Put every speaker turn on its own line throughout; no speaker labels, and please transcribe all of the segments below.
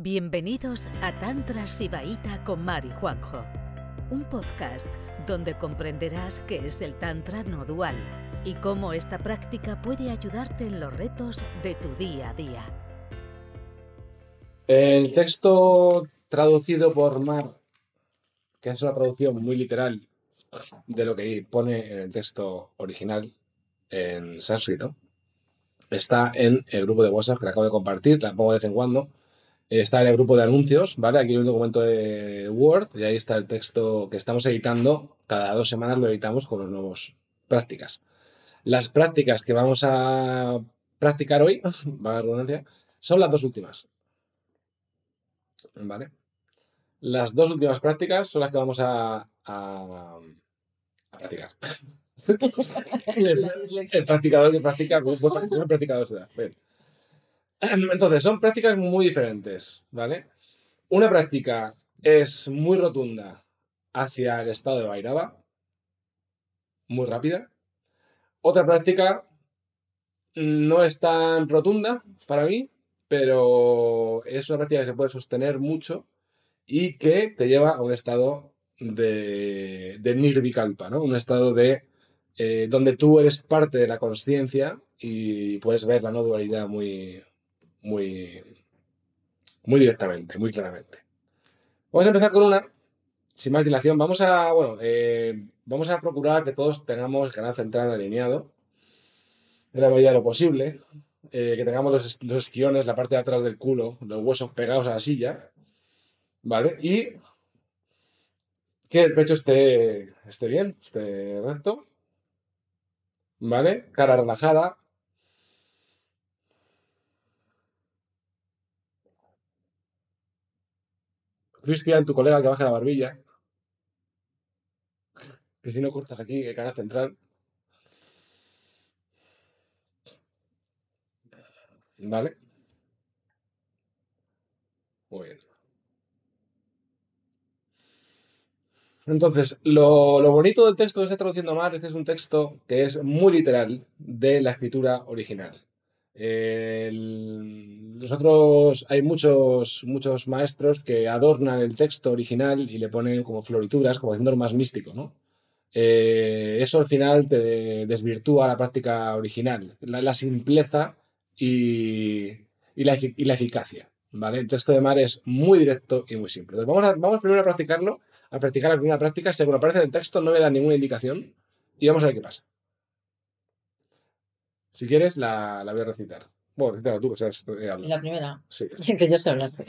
Bienvenidos a Tantra Sibaíta con Mari Juanjo, un podcast donde comprenderás qué es el Tantra no dual y cómo esta práctica puede ayudarte en los retos de tu día a día.
El texto traducido por Mar, que es una traducción muy literal de lo que pone en el texto original en sánscrito, está en el grupo de WhatsApp que acabo de compartir, la pongo de vez en cuando. Está en el grupo de anuncios, ¿vale? Aquí hay un documento de Word y ahí está el texto que estamos editando. Cada dos semanas lo editamos con las nuevas prácticas. Las prácticas que vamos a practicar hoy, va a redundancia, son las dos últimas. ¿Vale? Las dos últimas prácticas son las que vamos a, a, a practicar. el, el practicador que practica, el practicador se da. Bien. Entonces, son prácticas muy diferentes, ¿vale? Una práctica es muy rotunda hacia el estado de Bairaba, muy rápida. Otra práctica no es tan rotunda para mí, pero es una práctica que se puede sostener mucho y que te lleva a un estado de, de nirvikalpa, ¿no? Un estado de eh, donde tú eres parte de la conciencia y puedes ver la no dualidad muy, muy, muy directamente, muy claramente. Vamos a empezar con una, sin más dilación. Vamos a, bueno, eh, vamos a procurar que todos tengamos el canal central alineado, en la medida de lo posible, eh, que tengamos los, los esquiones, la parte de atrás del culo, los huesos pegados a la silla, ¿vale? Y que el pecho esté, esté bien, esté recto, ¿vale? Cara relajada. Cristian, tu colega que baja la barbilla. Que si no cortas aquí el canal central. ¿Vale? Muy bien. Entonces, lo, bonito del texto de este traduciendo mal es que es un texto que es muy literal de la escritura original. Nosotros hay muchos, muchos maestros que adornan el texto original y le ponen como florituras, como haciéndolo más místico, ¿no? Eh, eso al final te desvirtúa la práctica original, la, simpleza y, la, eficacia, ¿vale? El texto de Mar es muy directo y muy simple. Entonces, vamos, vamos primero a practicarlo, a practicar la primera práctica, según aparece en el texto no me da ninguna indicación y vamos a ver qué pasa. Si quieres, la, la voy a recitar. Bueno, recítala tú, que sabes, eh, habla.
La primera,
Sí.
que yo sé hablar.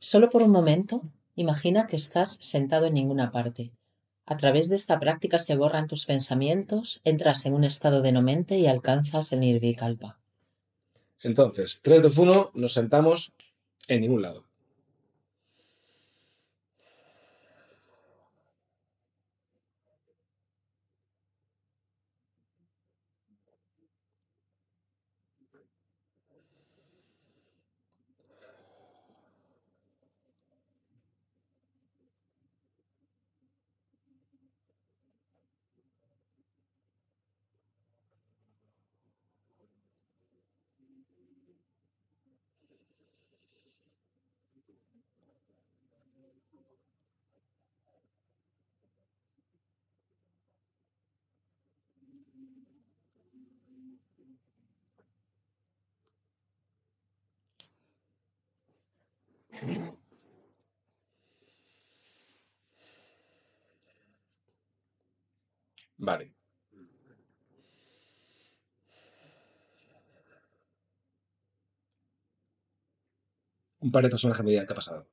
Solo por un momento, imagina que estás sentado en ninguna parte. A través de esta práctica se borran tus pensamientos, entras en un estado de no mente y alcanzas el nirvikalpa.
Entonces, 3, 2, 1, nos sentamos en ningún lado. Vale. Un par de personajes me digan qué ha pasado.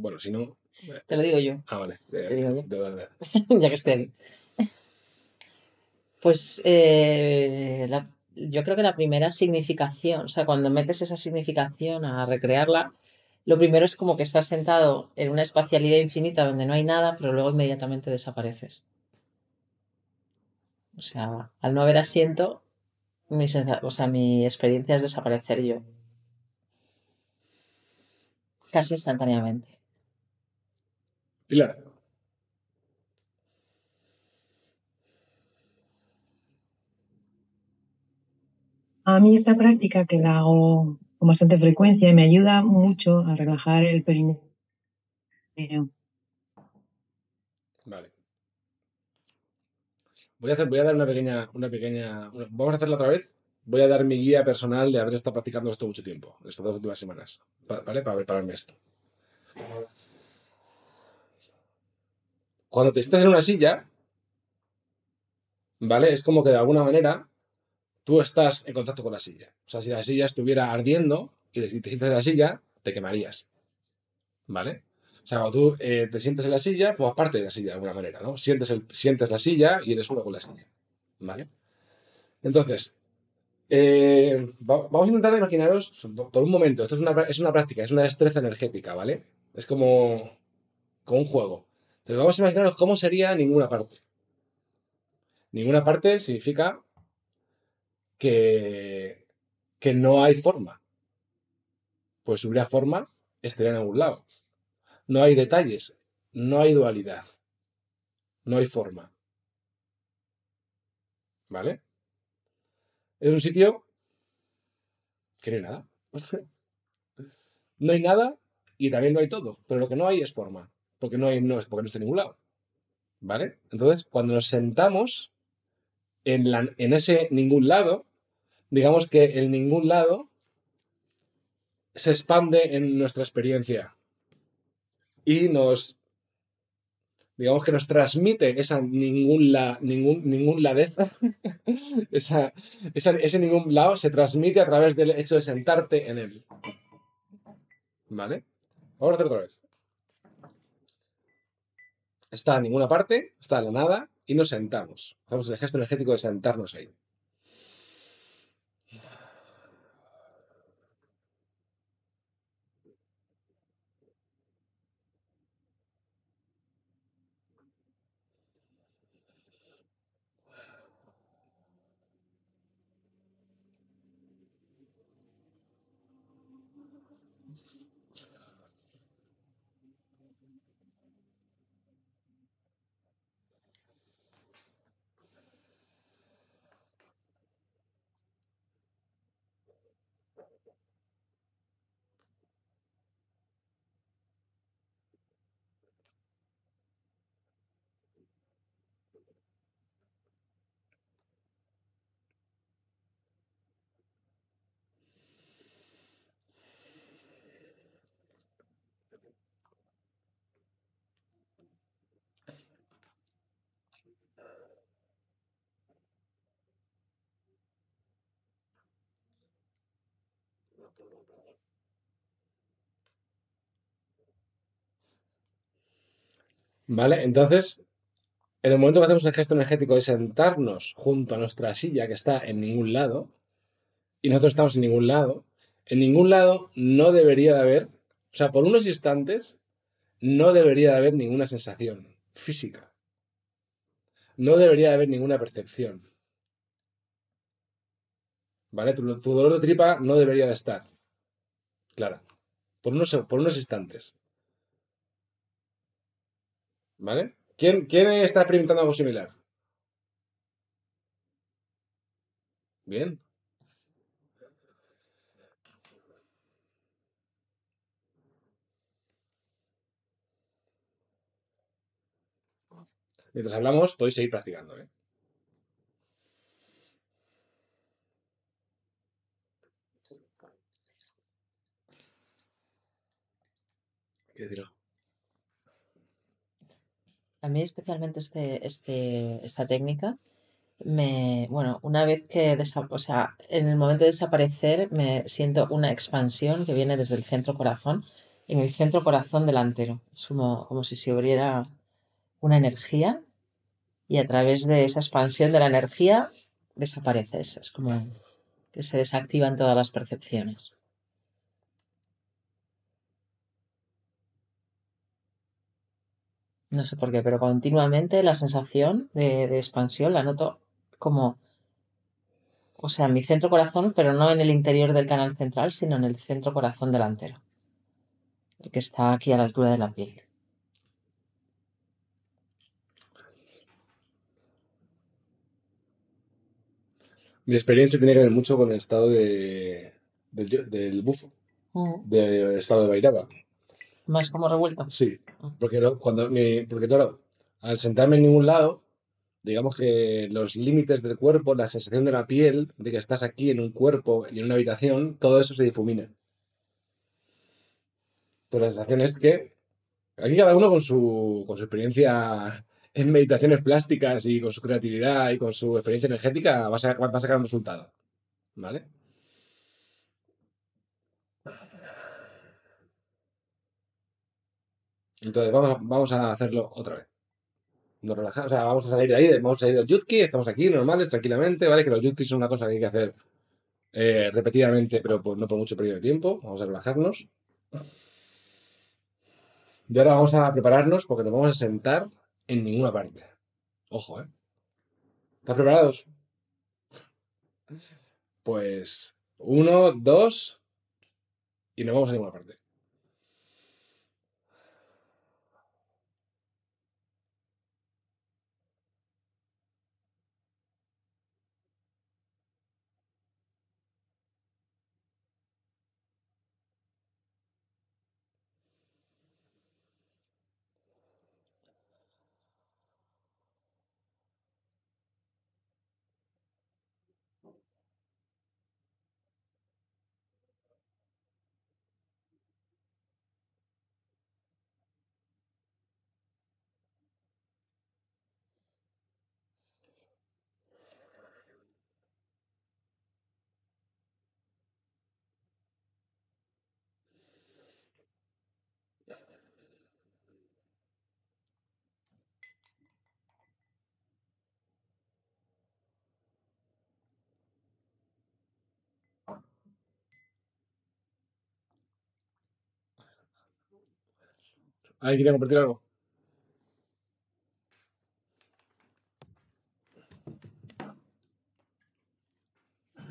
Bueno, si no.
Te lo digo yo,
Ah, vale.
Te digo yo.
de- de- de-
ya que estoy aquí. Pues eh, la- yo creo que la primera significación, o sea, cuando metes esa significación a recrearla, lo primero es como que estás sentado en una espacialidad infinita donde no hay nada, pero luego inmediatamente desapareces. O sea, al no haber asiento, mi, o sea, mi experiencia es desaparecer yo. Casi instantáneamente.
Pilar.
A mí esta práctica que la hago con bastante frecuencia me ayuda mucho a relajar el perineo.
Vale. Voy a, hacer, voy a dar una pequeña, una pequeña. vamos a hacerla otra vez. Voy a dar mi guía personal de haber estado practicando esto mucho tiempo, estas dos últimas semanas. ¿Vale? Para prepararme esto. Cuando te sientas en una silla, ¿vale? Es como que de alguna manera tú estás en contacto con la silla. O sea, si la silla estuviera ardiendo y te sientes en la silla, te quemarías. ¿Vale? O sea, cuando tú eh, te sientes en la silla, formas parte de la silla de alguna manera, ¿no? Sientes, el, la silla y eres uno con la silla. ¿Vale? Entonces, eh, vamos a intentar imaginaros por un momento, esto es una, es una práctica, es una destreza energética, ¿vale? Es como, como un juego. Entonces vamos a imaginaros cómo sería ninguna parte. Ninguna parte significa que, que no hay forma. Pues si hubiera forma, estaría en algún lado. No hay detalles, no hay dualidad, no hay forma. ¿Vale? Es un sitio que no hay nada. no hay nada y también no hay todo, pero lo que no hay es forma, porque no hay no porque no está en ningún lado. ¿Vale? Entonces, cuando nos sentamos en, en ese ningún lado, digamos que el ningún lado se expande en nuestra experiencia y nos, digamos que nos transmite esa ningún, la, ningún, ningún ladeza, esa, ese ningún lado se transmite a través del hecho de sentarte en él. ¿Vale? Vamos a hacer otra vez. Está en ninguna parte, está en la nada y nos sentamos. Hacemos el gesto energético de sentarnos ahí. ¿Vale? Entonces, en el momento que hacemos el gesto energético de sentarnos junto a nuestra silla que está en ningún lado, y nosotros estamos en ningún lado, en ningún lado no debería de haber, o sea, por unos instantes, no debería de haber ninguna sensación física. No debería de haber ninguna percepción. ¿Vale? Tu, dolor de tripa no debería de estar. Claro. Por unos, por unos instantes. ¿Vale? ¿Quién, ¿Quién está experimentando algo similar? Bien. Mientras hablamos, podéis seguir practicando. ¿eh?
A mí especialmente este, este, esta técnica, me, bueno, una vez que, o sea, en el momento de desaparecer me siento una expansión que viene desde el centro corazón, en el centro corazón delantero. Es como, como si se abriera una energía y a través de esa expansión de la energía desapareces. Es como que se desactivan todas las percepciones. no sé por qué, pero continuamente la sensación de, de expansión la noto como, o sea, en mi centro corazón, pero no en el interior del canal central, sino en el centro corazón delantero, el que está aquí a la altura de la piel.
Mi experiencia tiene que ver mucho con el estado de, del, del bufo,
mm.
del estado de Bairaba.
Más como revuelto.
Sí, porque, cuando porque claro, al sentarme en ningún lado, digamos que los límites del cuerpo, la sensación de la piel, de que estás aquí en un cuerpo y en una habitación, todo eso se difumina. Entonces la sensación es que aquí cada uno con su, con su experiencia en meditaciones plásticas y con su creatividad y con su experiencia energética va a va a sacar un resultado. ¿Vale? Entonces vamos vamos a hacerlo otra vez. Nos relajamos, o sea, vamos a salir de ahí, vamos a salir del yutki, estamos aquí normales, tranquilamente, ¿vale? Que los yutkis son una cosa que hay que hacer eh, repetidamente, pero no por mucho periodo de tiempo. Vamos a relajarnos. Y ahora vamos a prepararnos porque nos vamos a sentar en ninguna parte. Ojo, ¿eh? ¿Están preparados? Pues uno, dos y nos vamos a ninguna parte. ¿Alguien quiere compartir algo?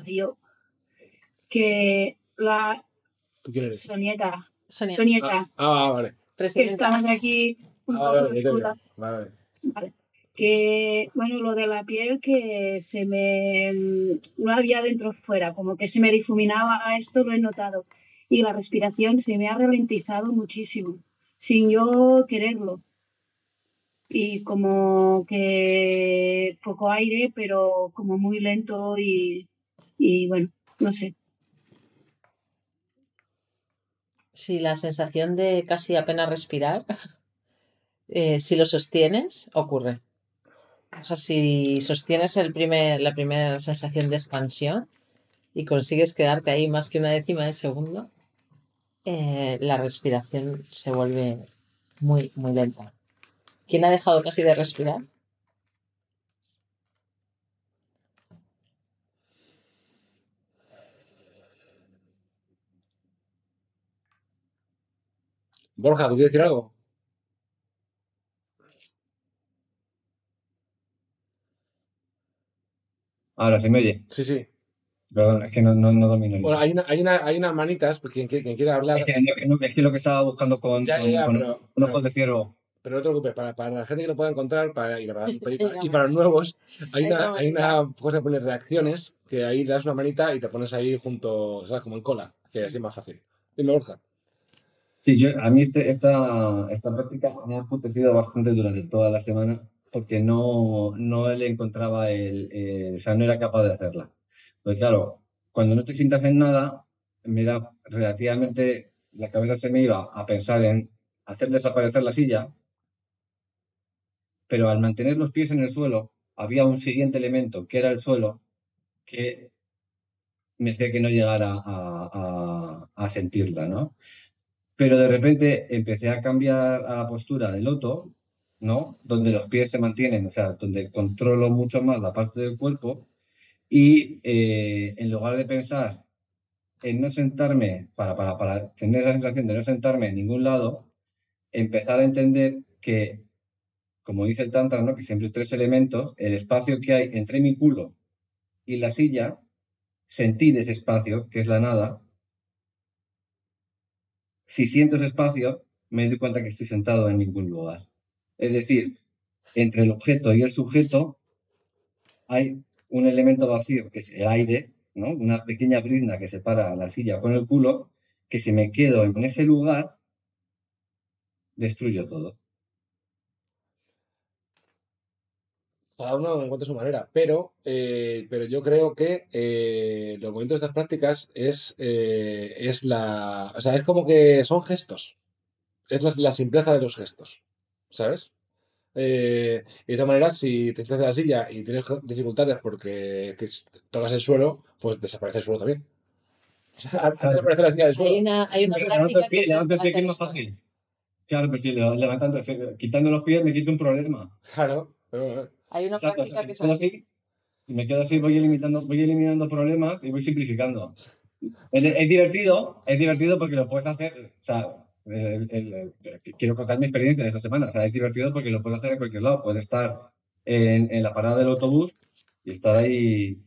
yo que la
¿Tú quién eres?
Sonieta, Sonieta,
Ah, vale.
que estamos aquí un
Ah,
poco
vale,
oscura, que bueno, lo de la piel que se me no había dentro fuera, como que se me difuminaba, esto lo he notado. Y la respiración se me ha ralentizado muchísimo, sin yo quererlo. Y como que poco aire, pero como muy lento y, y bueno, no sé.
Sí, la sensación de casi apenas respirar, eh, si lo sostienes, ocurre. O sea, si sostienes el primer, la primera sensación de expansión y consigues quedarte ahí más que una décima de segundo, eh, la respiración se vuelve muy, muy lenta. ¿Quién ha dejado casi de respirar?
Borja, ¿tú quieres decir algo?
Ahora, ¿se me oye?
Sí, sí.
Perdón, es que no, no, no domino el
Bueno, hay, una, hay, una, hay unas manitas, porque quien, quiere- quien quiera hablar.
Es que, es que lo que estaba buscando con,
Ya,
con-
ya,
con
pero-
un
pero-
ojo de ciervo.
Pero no te preocupes, para, para la gente que lo pueda encontrar para, y, para, y para- y para los nuevos, hay una, hay una cosa que pone reacciones, que ahí das una manita y te pones ahí junto, ¿sabes? Como en cola, que así es más fácil. Dime, Borja.
Sí, yo, a mí este- esta, esta práctica me ha apetecido bastante durante toda la semana porque no, no le encontraba el, el- O sea, no era capaz de hacerla. Pues claro, cuando no te sientas en nada, me relativamente... La cabeza se me iba a pensar en hacer desaparecer la silla, pero al mantener los pies en el suelo, había un siguiente elemento, que era el suelo, que me hacía que no llegara a, a- sentirla, ¿no? Pero de repente empecé a cambiar a la postura de loto, ¿no? Donde los pies se mantienen, o sea, donde controlo mucho más la parte del cuerpo y eh, en lugar de pensar en no sentarme, para, para, para tener esa sensación de no sentarme en ningún lado, empezar a entender que, como dice el Tantra, ¿no? Que siempre hay tres elementos, el espacio que hay entre mi culo y la silla, sentir ese espacio, que es la nada, si siento ese espacio, me doy cuenta que estoy sentado en ningún lugar. Es decir, entre el objeto y el sujeto hay un elemento vacío, que es el aire, ¿no? Una pequeña brizna que separa la silla con el culo, que si me quedo en ese lugar, destruyo todo.
cada uno encuentra su manera, pero, eh, pero yo creo que eh, los movimientos de estas prácticas es, eh, es la. O sea, es como que son gestos. Es la, la simpleza de los gestos. ¿Sabes? Eh, y de todas maneras, si te estás en la silla y tienes dificultades porque te tocas el suelo, pues desaparece el suelo también. O sea, antes de desaparecer la silla del suelo.
Hay una, hay una
Pero
práctica
levanta el
que
el pie, que es más fácil. Claro, pues sí, levantando, quitando los pies me quito un problema.
Claro, pero.
Hay una
Exacto,
práctica que es así.
y me quedo así, voy eliminando, voy eliminando problemas y voy simplificando. Es, es divertido, es divertido porque lo puedes hacer, o sea, el- el- el- quiero contar mi experiencia de esta semana, o sea, es divertido porque lo puedes hacer en cualquier lado, puedes estar en, en la parada del autobús y estar ahí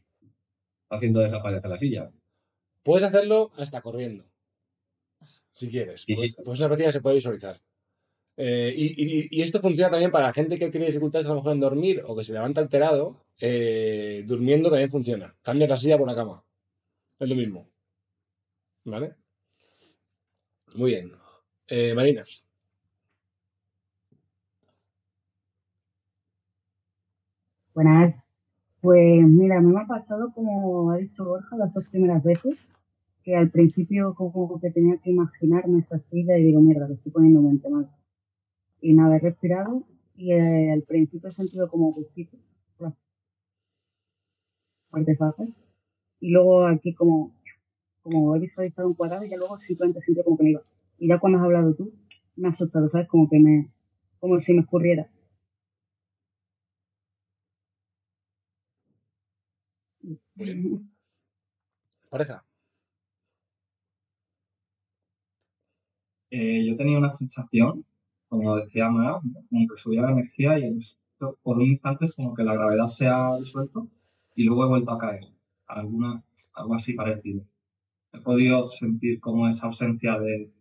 haciendo desaparecer la silla.
Puedes hacerlo hasta corriendo. Si quieres.
Sí.
Pues, pues es una práctica que se puede visualizar. Eh, y, y- y esto funciona también para la gente que tiene dificultades a lo mejor en dormir o que se levanta alterado. eh, durmiendo también funciona. Cambias la silla por la cama. Es lo mismo. ¿Vale? Muy bien. Eh, Marina.
Buenas. Pues mira, me ha pasado como ha dicho Borja las dos primeras veces, que al principio como que tenía que imaginarme esta silla y digo, mierda, le estoy poniendo mente mal. Y nada, he respirado y eh, al principio he sentido como gustito. Y luego aquí como, como he visualizado un cuadrado y ya luego simplemente sentido como que me iba. Y ya cuando has hablado tú, me ha asustado, ¿sabes? Como que me, como si me escurriera.
Muy bien. Pareja.
eh, yo tenía una sensación, como decía Mara, como que subía la energía y por un instante es como que la gravedad se ha disuelto y luego he vuelto a caer. Alguna, algo así parecido. He podido sentir como esa ausencia de,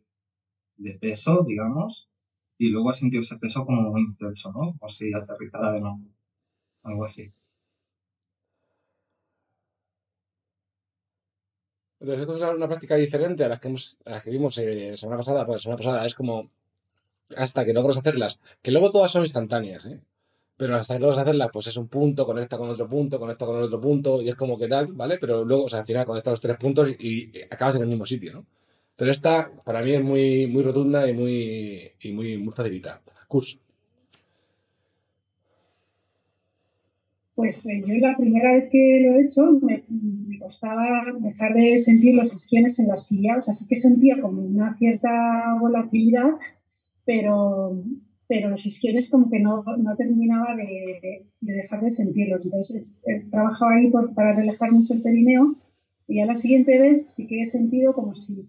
de peso, digamos, y luego he sentido ese peso como muy intenso, ¿no? Como si aterrizara de nuevo. Algo así.
Entonces, esto es una práctica diferente a las que, hemos, a las que vimos eh, la semana pasada. Pues la semana pasada es como hasta que logras hacerlas, que luego todas son instantáneas, ¿eh? Pero hasta que logras hacerlas, pues es un punto, conecta con otro punto, conecta con otro punto, y es como que tal, ¿vale? Pero luego, o sea, al final conectas los tres puntos y acabas en el mismo sitio, ¿no? Pero esta, para mí, es muy, muy rotunda y muy, y muy, muy facilita. Curso.
Pues eh, yo la primera vez que lo he hecho me, me costaba dejar de sentir los isquiones en la silla, o sea, sí que sentía como una cierta volatilidad, pero, pero los isquiones como que no, no terminaba de, de dejar de sentirlos. Entonces he, he trabajado ahí por- para relajar mucho el perineo y a la siguiente vez sí que he sentido como si,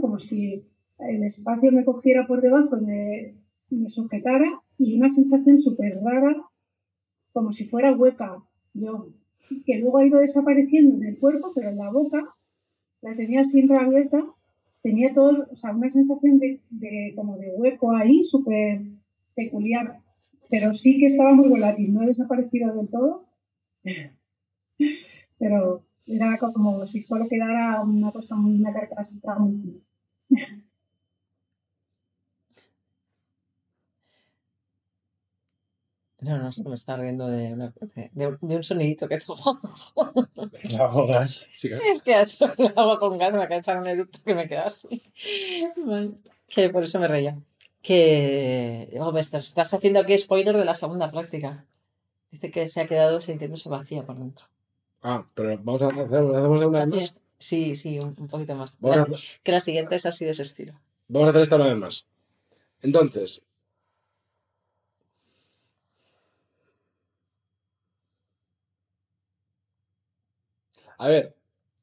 como si el espacio me cogiera por debajo y me, me sujetara y una sensación súper rara como si fuera hueca. Yo, que luego ha ido desapareciendo en el cuerpo, pero en la boca la tenía siempre abierta, tenía todo, o sea, una sensación de, de como de hueco ahí, súper peculiar, pero sí que estaba muy volátil, no ha desaparecido del todo, pero era como si solo quedara una cosa, una carcasita muy fina.
No, no, que me está riendo de, una- de, un- de un sonidito que ha hecho.
Sí, claro.
Es que ha hecho agua con gas, me acaba de echar un eructo que me queda así. Vale. Que por eso me reía. Que oh, me estás, estás haciendo aquí spoiler de la segunda práctica. Dice que se ha quedado sintiéndose vacía por dentro.
Ah, pero vamos a hacer, hacemos una vez más.
Sí, sí, un, un poquito más. La-
hacer-
que la siguiente es así de ese estilo.
vamos a hacer esta una vez más. Entonces, a ver,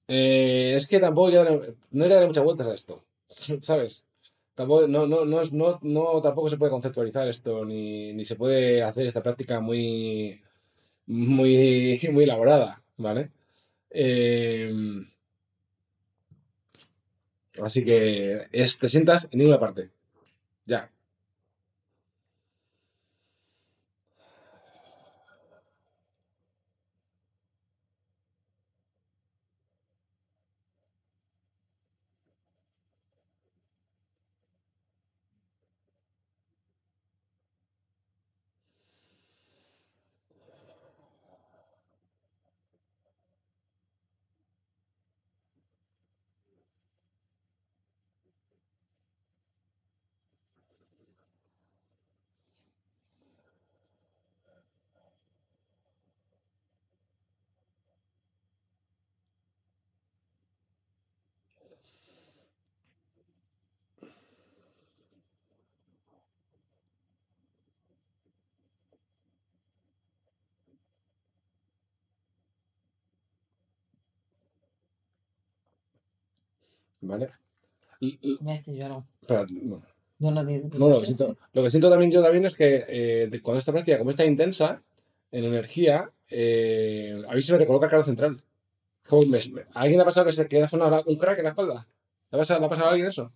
eh, es que tampoco darle- no hay que darle muchas vueltas a esto, ¿sabes? Tampoco, no, no, no, no, tampoco se puede conceptualizar esto, ni, ni se puede hacer esta práctica muy, muy, muy elaborada, ¿vale? Eh, así que es, te sientas en ninguna parte. Ya. ¿Vale? Y- y-
Me hace
bueno,
No, no,
lo, que siento, lo que siento también yo también es que eh, cuando esta práctica, como está intensa, en energía, eh, a mí se me recoloca el carro central. Como me- me- ¿A alguien le ha pasado que se queda sonado un crack en la espalda? ¿Le ha pasado, le ha pasado a alguien eso?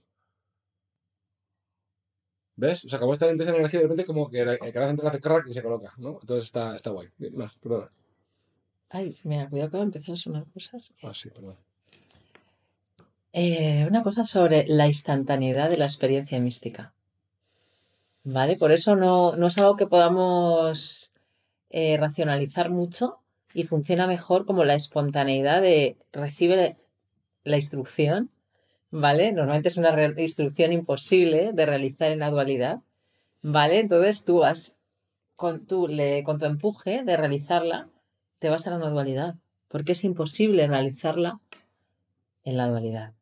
¿Ves? O sea, como está intensa en energía, de repente como que el canal central hace crack y se coloca, ¿no? Entonces está, está guay. Más, perdona.
Ay, mira, cuidado que a empezar a sonar cosas.
Ah, sí, perdón.
Eh, una cosa sobre la instantaneidad de la experiencia mística. ¿Vale? Por eso no, es algo que podamos eh, racionalizar mucho y funciona mejor como la espontaneidad de recibe la instrucción, ¿vale? Normalmente es una instrucción imposible de realizar en la dualidad, ¿vale? Entonces tú vas con tu, con tu empuje de realizarla, te vas a la no dualidad, porque es imposible realizarla en la dualidad.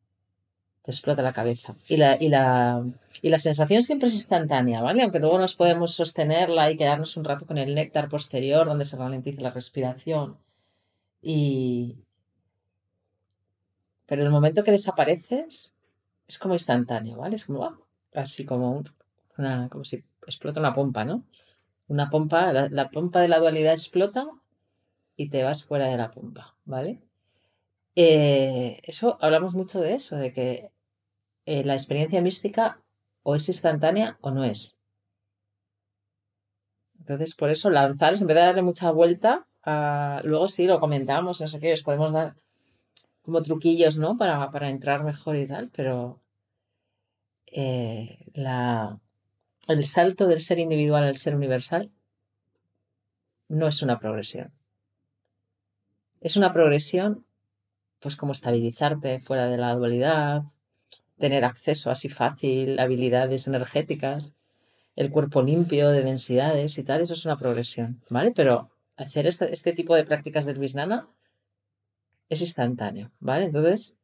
Te explota la cabeza. Y la, y la, y la sensación siempre es instantánea, ¿vale? Aunque luego nos podemos sostenerla y quedarnos un rato con el néctar posterior, donde se ralentiza la respiración. Y. Pero el momento que desapareces es como instantáneo, ¿vale? Es como ¡ah! así como un- una, como si explota una pompa, ¿no? Una pompa, la, la pompa de la dualidad explota y te vas fuera de la pompa, ¿vale? Eh, eso, hablamos mucho de eso, de que eh, la experiencia mística o es instantánea o no es. Entonces, por eso lanzar, en vez de darle mucha vuelta, luego sí lo comentamos, no sé qué, os podemos dar como truquillos, ¿no? Para, para entrar mejor y tal, pero eh, la, el salto del ser individual al ser universal no es una progresión. Es una progresión, pues como estabilizarte fuera de la dualidad, tener acceso así fácil, habilidades energéticas, el cuerpo limpio de densidades y tal, eso es una progresión, ¿vale? Pero hacer este, tipo de prácticas del Visnana es instantáneo, ¿vale? Entonces,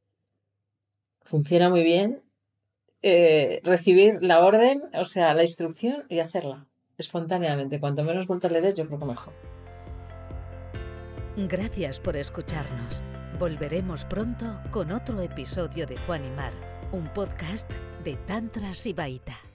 funciona muy bien eh, recibir la orden, o sea, la instrucción y hacerla espontáneamente. Cuanto menos vueltas le des, yo creo que mejor.
Gracias por escucharnos. Volveremos pronto con otro episodio de Juan y Mar, un podcast de Tantra Sibaita.